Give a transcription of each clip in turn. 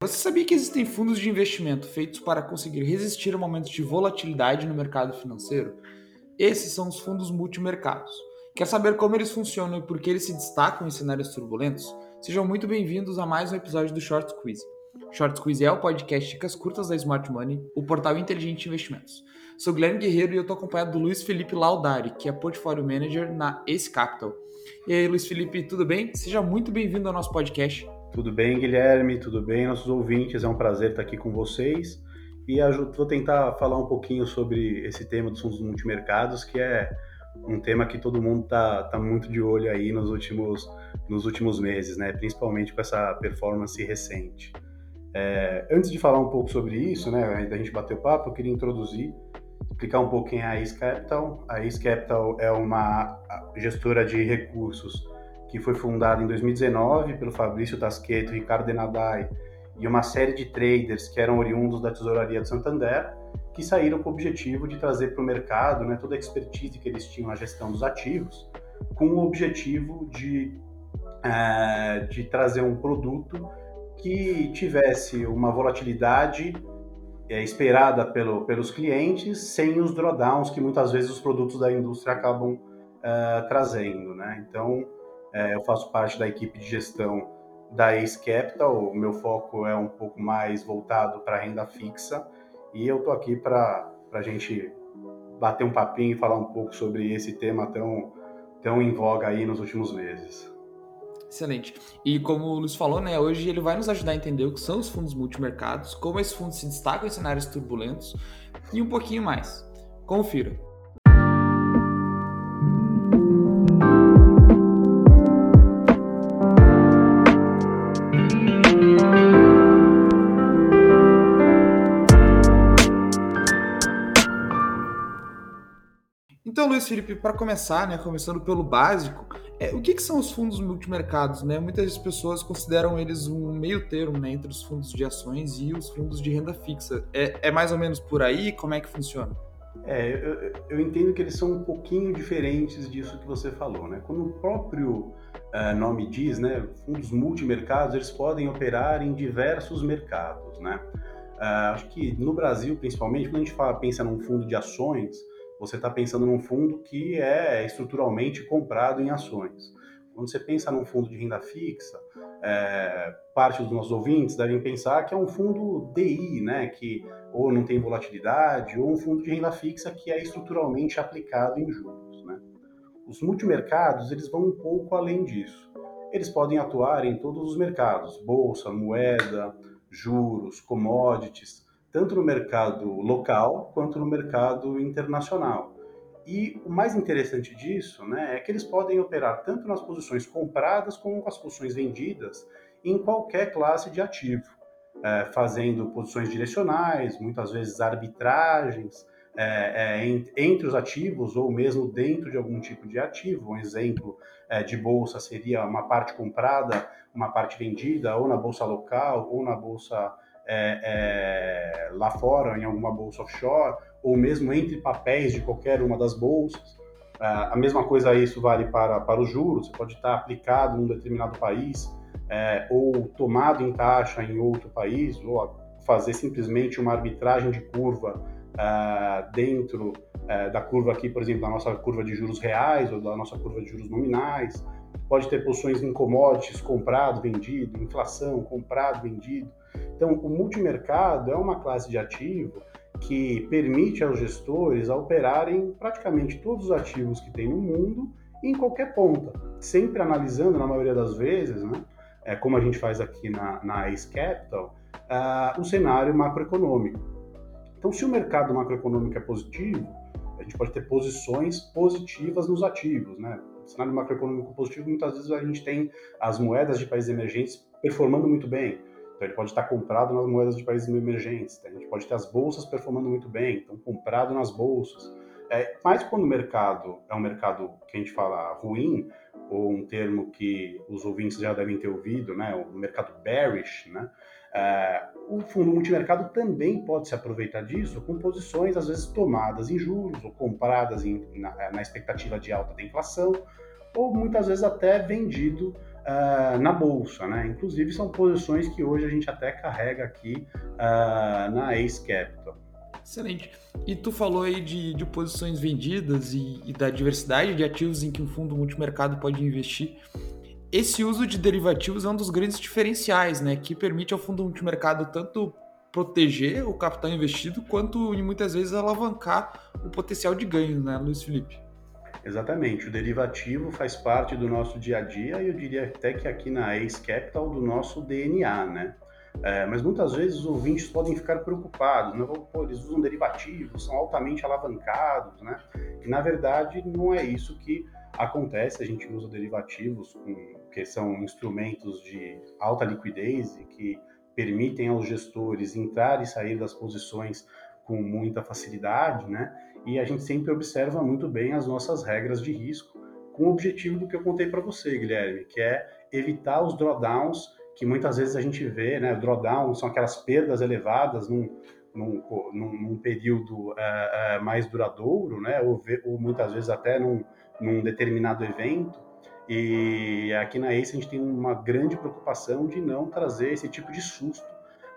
Você sabia que existem fundos de investimento feitos para conseguir resistir a momentos de volatilidade no mercado financeiro? Esses são os fundos multimercados. Quer saber como eles funcionam e por que eles se destacam em cenários turbulentos? Sejam muito bem-vindos a mais um episódio do Short Squeeze. Short Squeeze é o podcast Dicas Curtas da Smart Money, o portal inteligente de investimentos. Sou Guilherme Guerreiro e eu estou acompanhado do Luiz Felipe Laudari, que é Portfólio Manager na Ace Capital. E aí, Luiz Felipe, tudo bem? Seja muito bem-vindo ao nosso podcast. Tudo bem, Guilherme? Tudo bem, nossos ouvintes? É um prazer estar aqui com vocês. E vou tentar falar um pouquinho sobre esse tema dos fundos multimercados, que é um tema que todo mundo está tá muito de olho aí nos últimos, nos últimos meses, né? principalmente com essa performance recente. É, antes de falar um pouco sobre isso, né, da gente bater o papo, eu queria introduzir, explicar um pouco quem é a Ace Capital. A Ace Capital é uma gestora de recursos que foi fundada em 2019 pelo Fabrício Tasqueto, Ricardo Denadai e uma série de traders que eram oriundos da Tesouraria do Santander, que saíram com o objetivo de trazer para o mercado né, toda a expertise que eles tinham na gestão dos ativos, com o objetivo de, é, de trazer um produto que tivesse uma volatilidade é, esperada pelo, pelos clientes, sem os drawdowns que muitas vezes os produtos da indústria acabam é, trazendo. Né? Então, é, eu faço parte da equipe de gestão da Ace Capital. O meu foco é um pouco mais voltado para renda fixa e eu tô aqui para a gente bater um papinho e falar um pouco sobre esse tema tão, tão em voga aí nos últimos meses. Excelente. E como o Luiz falou, né, hoje ele vai nos ajudar a entender o que são os fundos multimercados, como esses fundos se destacam em cenários turbulentos e um pouquinho mais. Confira. Felipe, para começar, né, começando pelo básico, é, o que, que, são os fundos multimercados? Né? Muitas pessoas consideram eles um meio termo né, entre os fundos de ações e os fundos de renda fixa. É, é mais ou menos por aí? Como é que funciona? É, eu, eu, entendo que eles são um pouquinho diferentes disso que você falou. Né? Quando o próprio uh, nome diz, né, fundos multimercados, eles podem operar em diversos mercados. Né? Uh, acho que no Brasil, principalmente, quando a gente fala, pensa num fundo de ações, você está pensando num fundo que é estruturalmente comprado em ações. Quando você pensa num fundo de renda fixa, é, parte dos nossos ouvintes devem pensar que é um fundo DI, né, que ou não tem volatilidade, ou um fundo de renda fixa que é estruturalmente aplicado em juros. Né? Os multimercados eles vão um pouco além disso. Eles podem atuar em todos os mercados, bolsa, moeda, juros, commodities, tanto no mercado local quanto no mercado internacional. E o mais interessante disso né, é que eles podem operar tanto nas posições compradas como nas posições vendidas em qualquer classe de ativo, é, fazendo posições direcionais, muitas vezes arbitragens é, é, entre os ativos ou mesmo dentro de algum tipo de ativo. Um exemplo é, de bolsa seria uma parte comprada, uma parte vendida, ou na bolsa local ou na bolsa é, é, lá fora, em alguma bolsa offshore, ou mesmo entre papéis de qualquer uma das bolsas. É, a mesma coisa isso vale para, para os juros, você pode estar aplicado em um determinado país, é, ou tomado em taxa em outro país, ou fazer simplesmente uma arbitragem de curva é, dentro é, da curva aqui, por exemplo, da nossa curva de juros reais ou da nossa curva de juros nominais. Pode ter posições em commodities, comprado, vendido, inflação, comprado, vendido. Então, o multimercado é uma classe de ativo que permite aos gestores operarem praticamente todos os ativos que tem no mundo em qualquer ponta, sempre analisando, na maioria das vezes, né, é, como a gente faz aqui na, na Ace Capital, uh, o cenário macroeconômico. Então, se o mercado macroeconômico é positivo, a gente pode ter posições positivas nos ativos. Né? O cenário macroeconômico positivo, muitas vezes a gente tem as moedas de países emergentes performando muito bem, então ele pode estar comprado nas moedas de países emergentes. A gente pode ter as bolsas performando muito bem, então comprado nas bolsas. É, mas quando o mercado é um mercado que a gente fala ruim, ou um termo que os ouvintes já devem ter ouvido, né, o mercado bearish, né, é, o fundo multimercado também pode se aproveitar disso com posições às vezes tomadas em juros ou compradas em, na, na expectativa de alta da inflação, ou muitas vezes até vendido uh, na bolsa, né? Inclusive são posições que hoje a gente até carrega aqui uh, na Ace Capital. Excelente. E tu falou aí de, de posições vendidas e, e, da diversidade de ativos em que um fundo multimercado pode investir. Esse uso de derivativos é um dos grandes diferenciais, né? Que permite ao fundo multimercado tanto proteger o capital investido quanto muitas vezes alavancar o potencial de ganho, né, Luiz Felipe? Exatamente, o derivativo faz parte do nosso dia a dia e eu diria até que aqui na Ace Capital do nosso DNA, né? É, mas muitas vezes os ouvintes podem ficar preocupados, né? Pô, eles usam derivativos, são altamente alavancados, né? E na verdade não é isso que acontece, a gente usa derivativos que são instrumentos de alta liquidez e que permitem aos gestores entrar e sair das posições com muita facilidade, né? E a gente sempre observa muito bem as nossas regras de risco, com o objetivo do que eu contei para você, Guilherme, que é evitar os drawdowns, que muitas vezes a gente vê, né? Drawdown são aquelas perdas elevadas num, num, num, período uh, uh, mais duradouro, né? Ou, ou, muitas vezes até num, num determinado evento. E aqui na ACE a gente tem uma grande preocupação de não trazer esse tipo de susto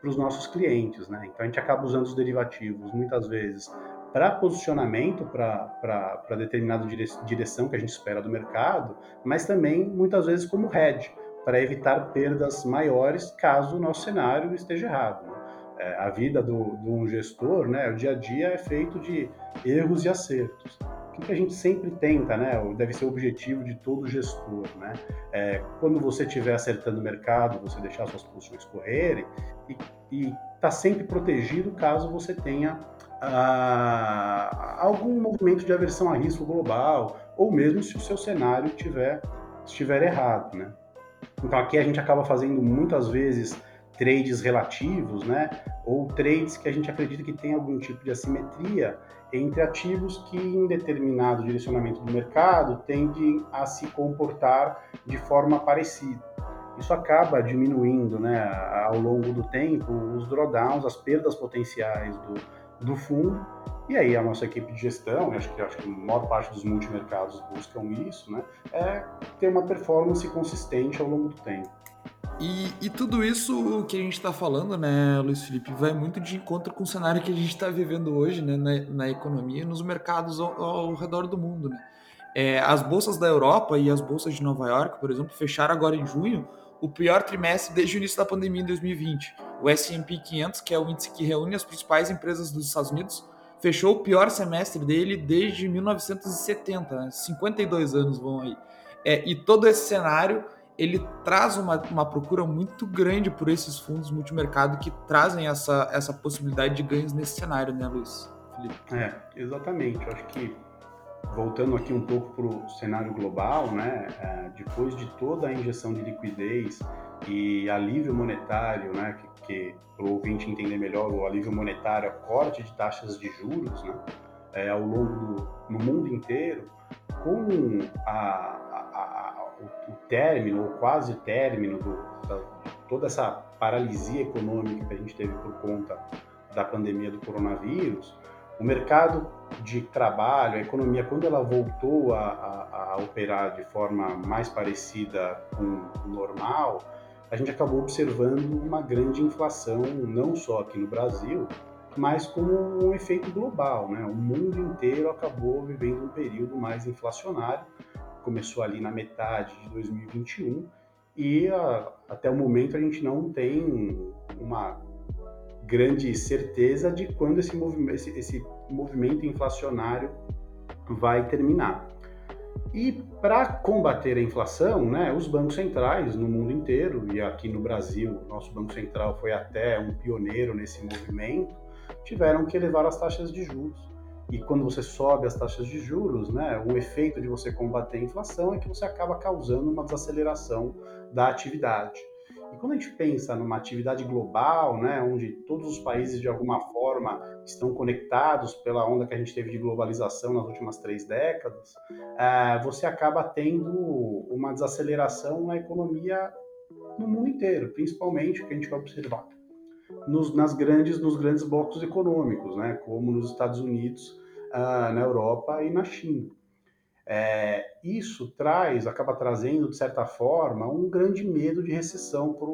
para os nossos clientes, né? Então a gente acaba usando os derivativos muitas vezes para posicionamento, para determinada direção que a gente espera do mercado, mas também muitas vezes como hedge, para evitar perdas maiores caso o nosso cenário esteja errado. Né? É, a vida do, de um gestor, né, o dia a dia é feito de erros e acertos. O que a gente sempre tenta, né, deve ser o objetivo de todo gestor, né, é, quando você estiver acertando o mercado, você deixar suas posições correrem e está sempre protegido caso você tenha algum movimento de aversão a risco global, ou mesmo se o seu cenário tiver, estiver errado, né? Então aqui a gente acaba fazendo muitas vezes trades relativos, né? Ou trades que a gente acredita que tem algum tipo de assimetria entre ativos que em determinado direcionamento do mercado tendem a se comportar de forma parecida. Isso acaba diminuindo, né, ao longo do tempo, os drawdowns, as perdas potenciais do, do fundo. E aí a nossa equipe de gestão, acho que, acho que a maior parte dos multimercados buscam isso, né, é ter uma performance consistente ao longo do tempo. E, e tudo isso que a gente está falando, né, Luiz Felipe, vai muito de encontro com o cenário que a gente está vivendo hoje né, na, na, economia e nos mercados ao, ao redor do mundo. Né? É, as bolsas da Europa e as bolsas de Nova York, por exemplo, fecharam agora em junho o pior trimestre desde o início da pandemia em 2020. O S&P 500, que é o índice que reúne as principais empresas dos Estados Unidos, fechou o pior semestre dele desde 1970, né? 52 anos vão aí. É, e todo esse cenário ele traz uma, uma procura muito grande por esses fundos multimercado que trazem essa, essa possibilidade de ganhos nesse cenário, né, Luiz? Felipe? É, exatamente. Eu acho que voltando aqui um pouco para o cenário global, né, é, depois de toda a injeção de liquidez e alívio monetário, né, que, que para o ouvinte entender melhor, o alívio monetário, é corte de taxas de juros, né, é, ao longo do no mundo inteiro, com a, a, a, o, o, término, ou quase término do, da, toda essa paralisia econômica que a gente teve por conta da pandemia do coronavírus, o mercado de trabalho, a economia, quando ela voltou a, a, a, operar de forma mais parecida com o normal, a gente acabou observando uma grande inflação, não só aqui no Brasil, mas como um efeito global. Né? O mundo inteiro acabou vivendo um período mais inflacionário, começou ali na metade de 2021 e a, até o momento a gente não tem uma grande certeza de quando esse movimento, esse, esse movimento inflacionário vai terminar. E para combater a inflação, né, os bancos centrais no mundo inteiro, e aqui no Brasil, nosso Banco Central foi até um pioneiro nesse movimento, tiveram que elevar as taxas de juros. E quando você sobe as taxas de juros, né, o efeito de você combater a inflação é que você acaba causando uma desaceleração da atividade. E quando a gente pensa numa atividade global, né, onde todos os países de alguma forma estão conectados pela onda que a gente teve de globalização nas últimas três décadas, é, você acaba tendo uma desaceleração na economia no mundo inteiro, principalmente o que a gente vai observar nos, nas grandes, nos grandes blocos econômicos, né, como nos Estados Unidos, uh, na Europa e na China. É, isso traz, acaba trazendo, de certa forma, um grande medo de recessão para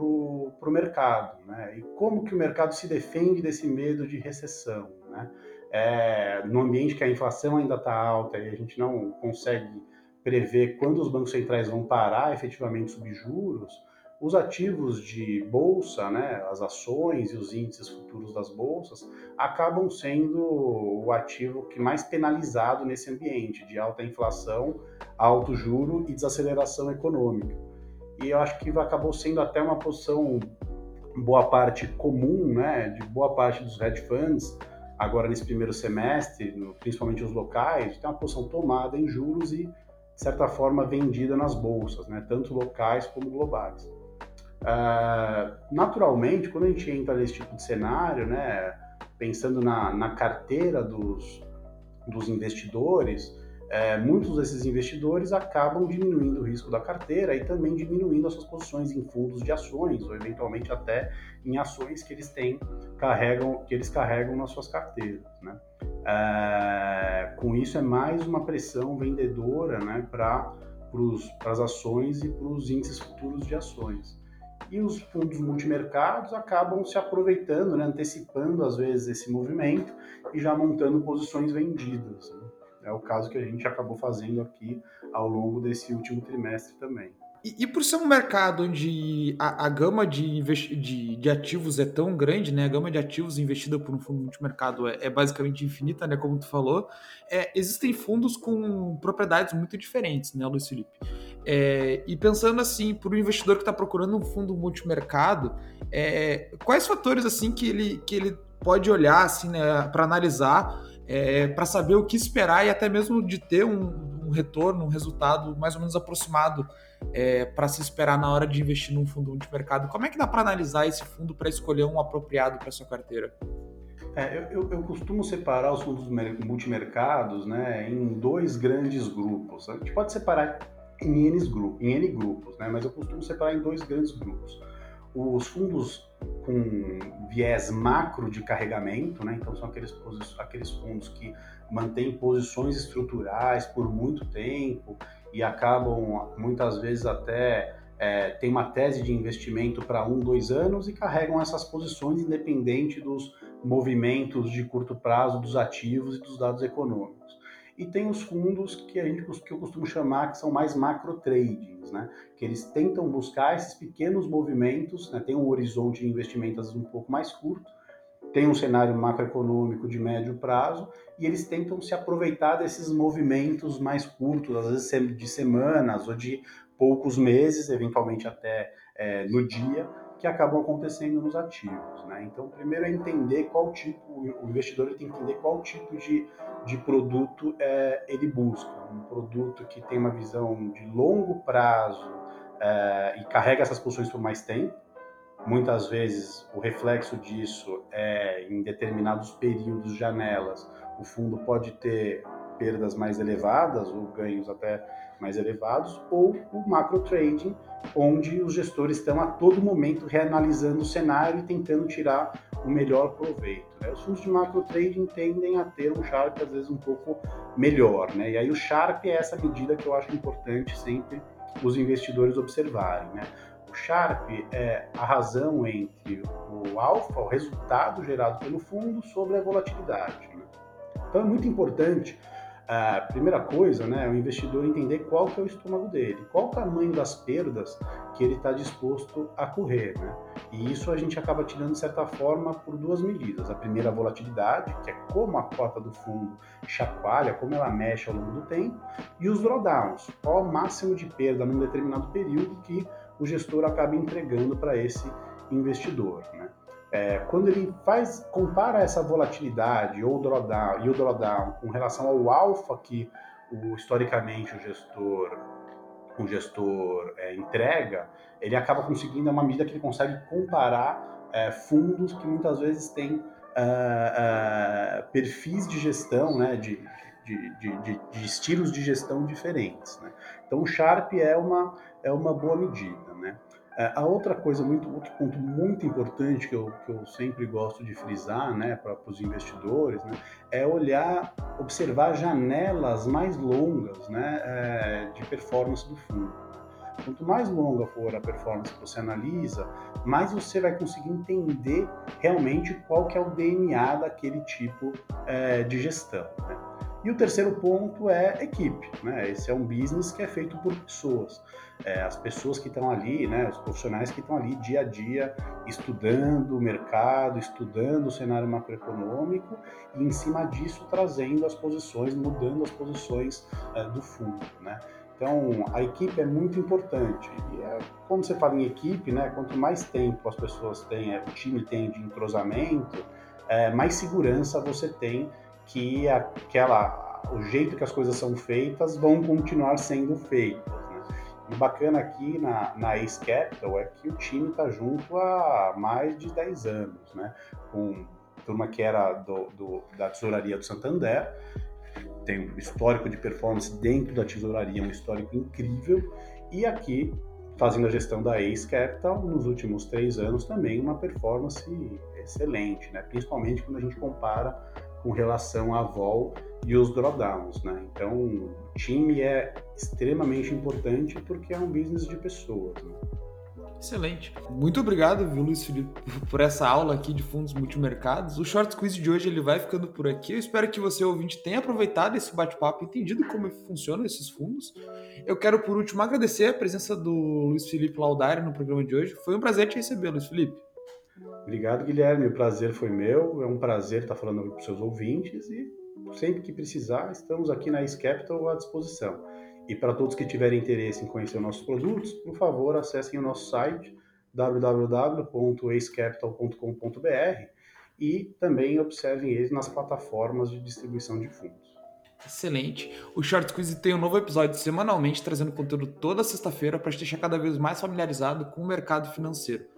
o mercado. Né? E como que o mercado se defende desse medo de recessão? Né? É, no ambiente que a inflação ainda está alta e a gente não consegue prever quando os bancos centrais vão parar efetivamente subir juros, os ativos de bolsa, né, as ações e os índices futuros das bolsas, acabam sendo o ativo que mais penalizado nesse ambiente de alta inflação, alto juro e desaceleração econômica. E eu acho que acabou sendo até uma posição boa parte comum, né, de boa parte dos hedge funds, agora nesse primeiro semestre, principalmente os locais, tem uma posição tomada em juros e, de certa forma, vendida nas bolsas, né, tanto locais como globais. Uh, naturalmente, quando a gente entra nesse tipo de cenário, né, pensando na, na carteira dos, dos investidores, é, muitos desses investidores acabam diminuindo o risco da carteira e também diminuindo as suas posições em fundos de ações ou eventualmente até em ações que eles têm carregam que eles carregam nas suas carteiras, né? É, com isso é mais uma pressão vendedora, né, para as ações e para os índices futuros de ações e os fundos multimercados acabam se aproveitando, né, antecipando às vezes esse movimento e já montando posições vendidas. Né? É o caso que a gente acabou fazendo aqui ao longo desse último trimestre também. E, e por ser um mercado onde a, a gama de, de, de, ativos é tão grande, né? A gama de ativos investida por um fundo multimercado é, é basicamente infinita, né? Como tu falou, é, existem fundos com propriedades muito diferentes, né, Luiz Felipe? É, e pensando assim, para o investidor que está procurando um fundo multimercado, é, quais fatores assim que ele, que ele pode olhar assim, né, para analisar, é, para saber o que esperar e até mesmo de ter um, um retorno, um resultado mais ou menos aproximado é, para se esperar na hora de investir num fundo multimercado. Como é que dá para analisar esse fundo para escolher um apropriado para sua carteira? É, eu, eu, costumo separar os fundos multimercados né, em dois grandes grupos. A gente pode separar em N, grupos, em N grupos, né, mas eu costumo separar em dois grandes grupos. Os fundos com viés macro de carregamento, né, então são aqueles, aqueles fundos que mantêm posições estruturais por muito tempo e acabam muitas vezes até é, tem uma tese de investimento para um, dois anos e carregam essas posições independente dos movimentos de curto prazo dos ativos e dos dados econômicos. E tem os fundos que a gente que eu costumo chamar que são mais macro tradings, né? Que eles tentam buscar esses pequenos movimentos, né? tem um horizonte de investimento às vezes um pouco mais curto, tem um cenário macroeconômico de médio prazo e eles tentam se aproveitar desses movimentos mais curtos, às vezes de semanas ou de poucos meses, eventualmente até é, no dia, que acabam acontecendo nos ativos. Né? Então, primeiro é entender qual tipo, o investidor tem que entender qual tipo de, de produto é, ele busca. Um produto que tem uma visão de longo prazo é, e carrega essas posições por mais tempo, Muitas vezes o reflexo disso é em determinados períodos, janelas, o fundo pode ter perdas mais elevadas ou ganhos até mais elevados, ou o macro trading, onde os gestores estão a todo momento reanalisando o cenário e tentando tirar o melhor proveito. Né? Os fundos de macro trading tendem a ter um Sharp às vezes um pouco melhor, né? E aí o Sharp é essa medida que eu acho importante sempre os investidores observarem, né? O Sharp é a razão entre o alfa, o resultado gerado pelo fundo, sobre a volatilidade. Né? Então é muito importante, a primeira coisa, né, o investidor entender qual que é o estômago dele, qual o tamanho das perdas que ele está disposto a correr. Né? E isso a gente acaba tirando, de certa forma, por duas medidas. A primeira, a volatilidade, que é como a cota do fundo chacoalha, como ela mexe ao longo do tempo, e os drawdowns, qual o máximo de perda num determinado período que o gestor acaba entregando para esse investidor. Né? É, quando ele faz compara essa volatilidade ou drawdown e o drawdown com relação ao alfa que o, historicamente o gestor o gestor é, entrega, ele acaba conseguindo é uma medida que ele consegue comparar é, fundos que muitas vezes têm uh, uh, perfis de gestão, né, de, de, de, de, estilos de gestão diferentes. Né? Então, o Sharp é uma, é uma boa medida. É, a outra coisa, muito, outro ponto muito importante que eu, que eu sempre gosto de frisar né, para os investidores né, é olhar, observar janelas mais longas né, é, de performance do fundo. Quanto mais longa for a performance que você analisa, mais você vai conseguir entender realmente qual que é o DNA daquele tipo é, de gestão. Né? E o terceiro ponto é equipe. Né? Esse é um business que é feito por pessoas. É, as pessoas que estão ali, né, os profissionais que estão ali dia a dia estudando o mercado, estudando o cenário macroeconômico e em cima disso trazendo as posições, mudando as posições é, do fundo. Né? Então, a equipe é muito importante. E é, quando você fala em equipe, né, quanto mais tempo as pessoas têm, é, o time tem de entrosamento, é, mais segurança você tem que aquela, o jeito que as coisas são feitas vão continuar sendo feitas. Né? E o bacana aqui na, na Ace Capital é que o time está junto há mais de 10 anos, né? com turma que era do, do, da tesouraria do Santander, tem um histórico de performance dentro da tesouraria, um histórico incrível, e aqui fazendo a gestão da Ace Capital, nos últimos três anos também uma performance excelente, né? principalmente quando a gente compara com relação à vol e os drawdowns, né? Então, time é extremamente importante porque é um business de pessoas. Né? Excelente. Muito obrigado, viu, Luiz Felipe, por essa aula aqui de fundos multimercados. O Short Quiz de hoje ele vai ficando por aqui. Eu espero que você, ouvinte, tenha aproveitado esse bate-papo, entendido como funcionam esses fundos. Eu quero, por último, agradecer a presença do Luiz Felipe Laudari no programa de hoje. Foi um prazer te receber, Luiz Felipe. Obrigado, Guilherme. O prazer foi meu. É um prazer estar falando com seus ouvintes e sempre que precisar, estamos aqui na Ace Capital à disposição. E para todos que tiverem interesse em conhecer nossos produtos, por favor, acessem o nosso site www.acecapital.com.br e também observem eles nas plataformas de distribuição de fundos. Excelente. O Short Quiz tem um novo episódio semanalmente, trazendo conteúdo toda sexta-feira para te deixar cada vez mais familiarizado com o mercado financeiro.